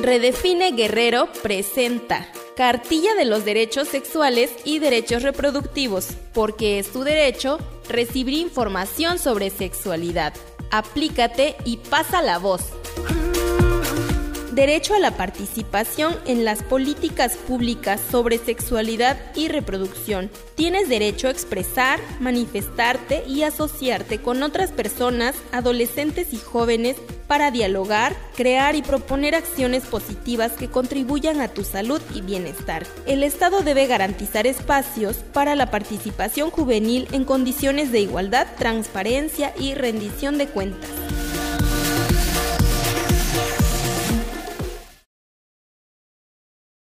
Redefine Guerrero presenta Cartilla de los Derechos Sexuales y Derechos Reproductivos, porque es tu derecho recibir información sobre sexualidad. Aplícate y pasa la voz. Derecho a la participación en las políticas públicas sobre sexualidad y reproducción. Tienes derecho a expresar, manifestarte y asociarte con otras personas, adolescentes y jóvenes para dialogar, crear y proponer acciones positivas que contribuyan a tu salud y bienestar. El Estado debe garantizar espacios para la participación juvenil en condiciones de igualdad, transparencia y rendición de cuentas.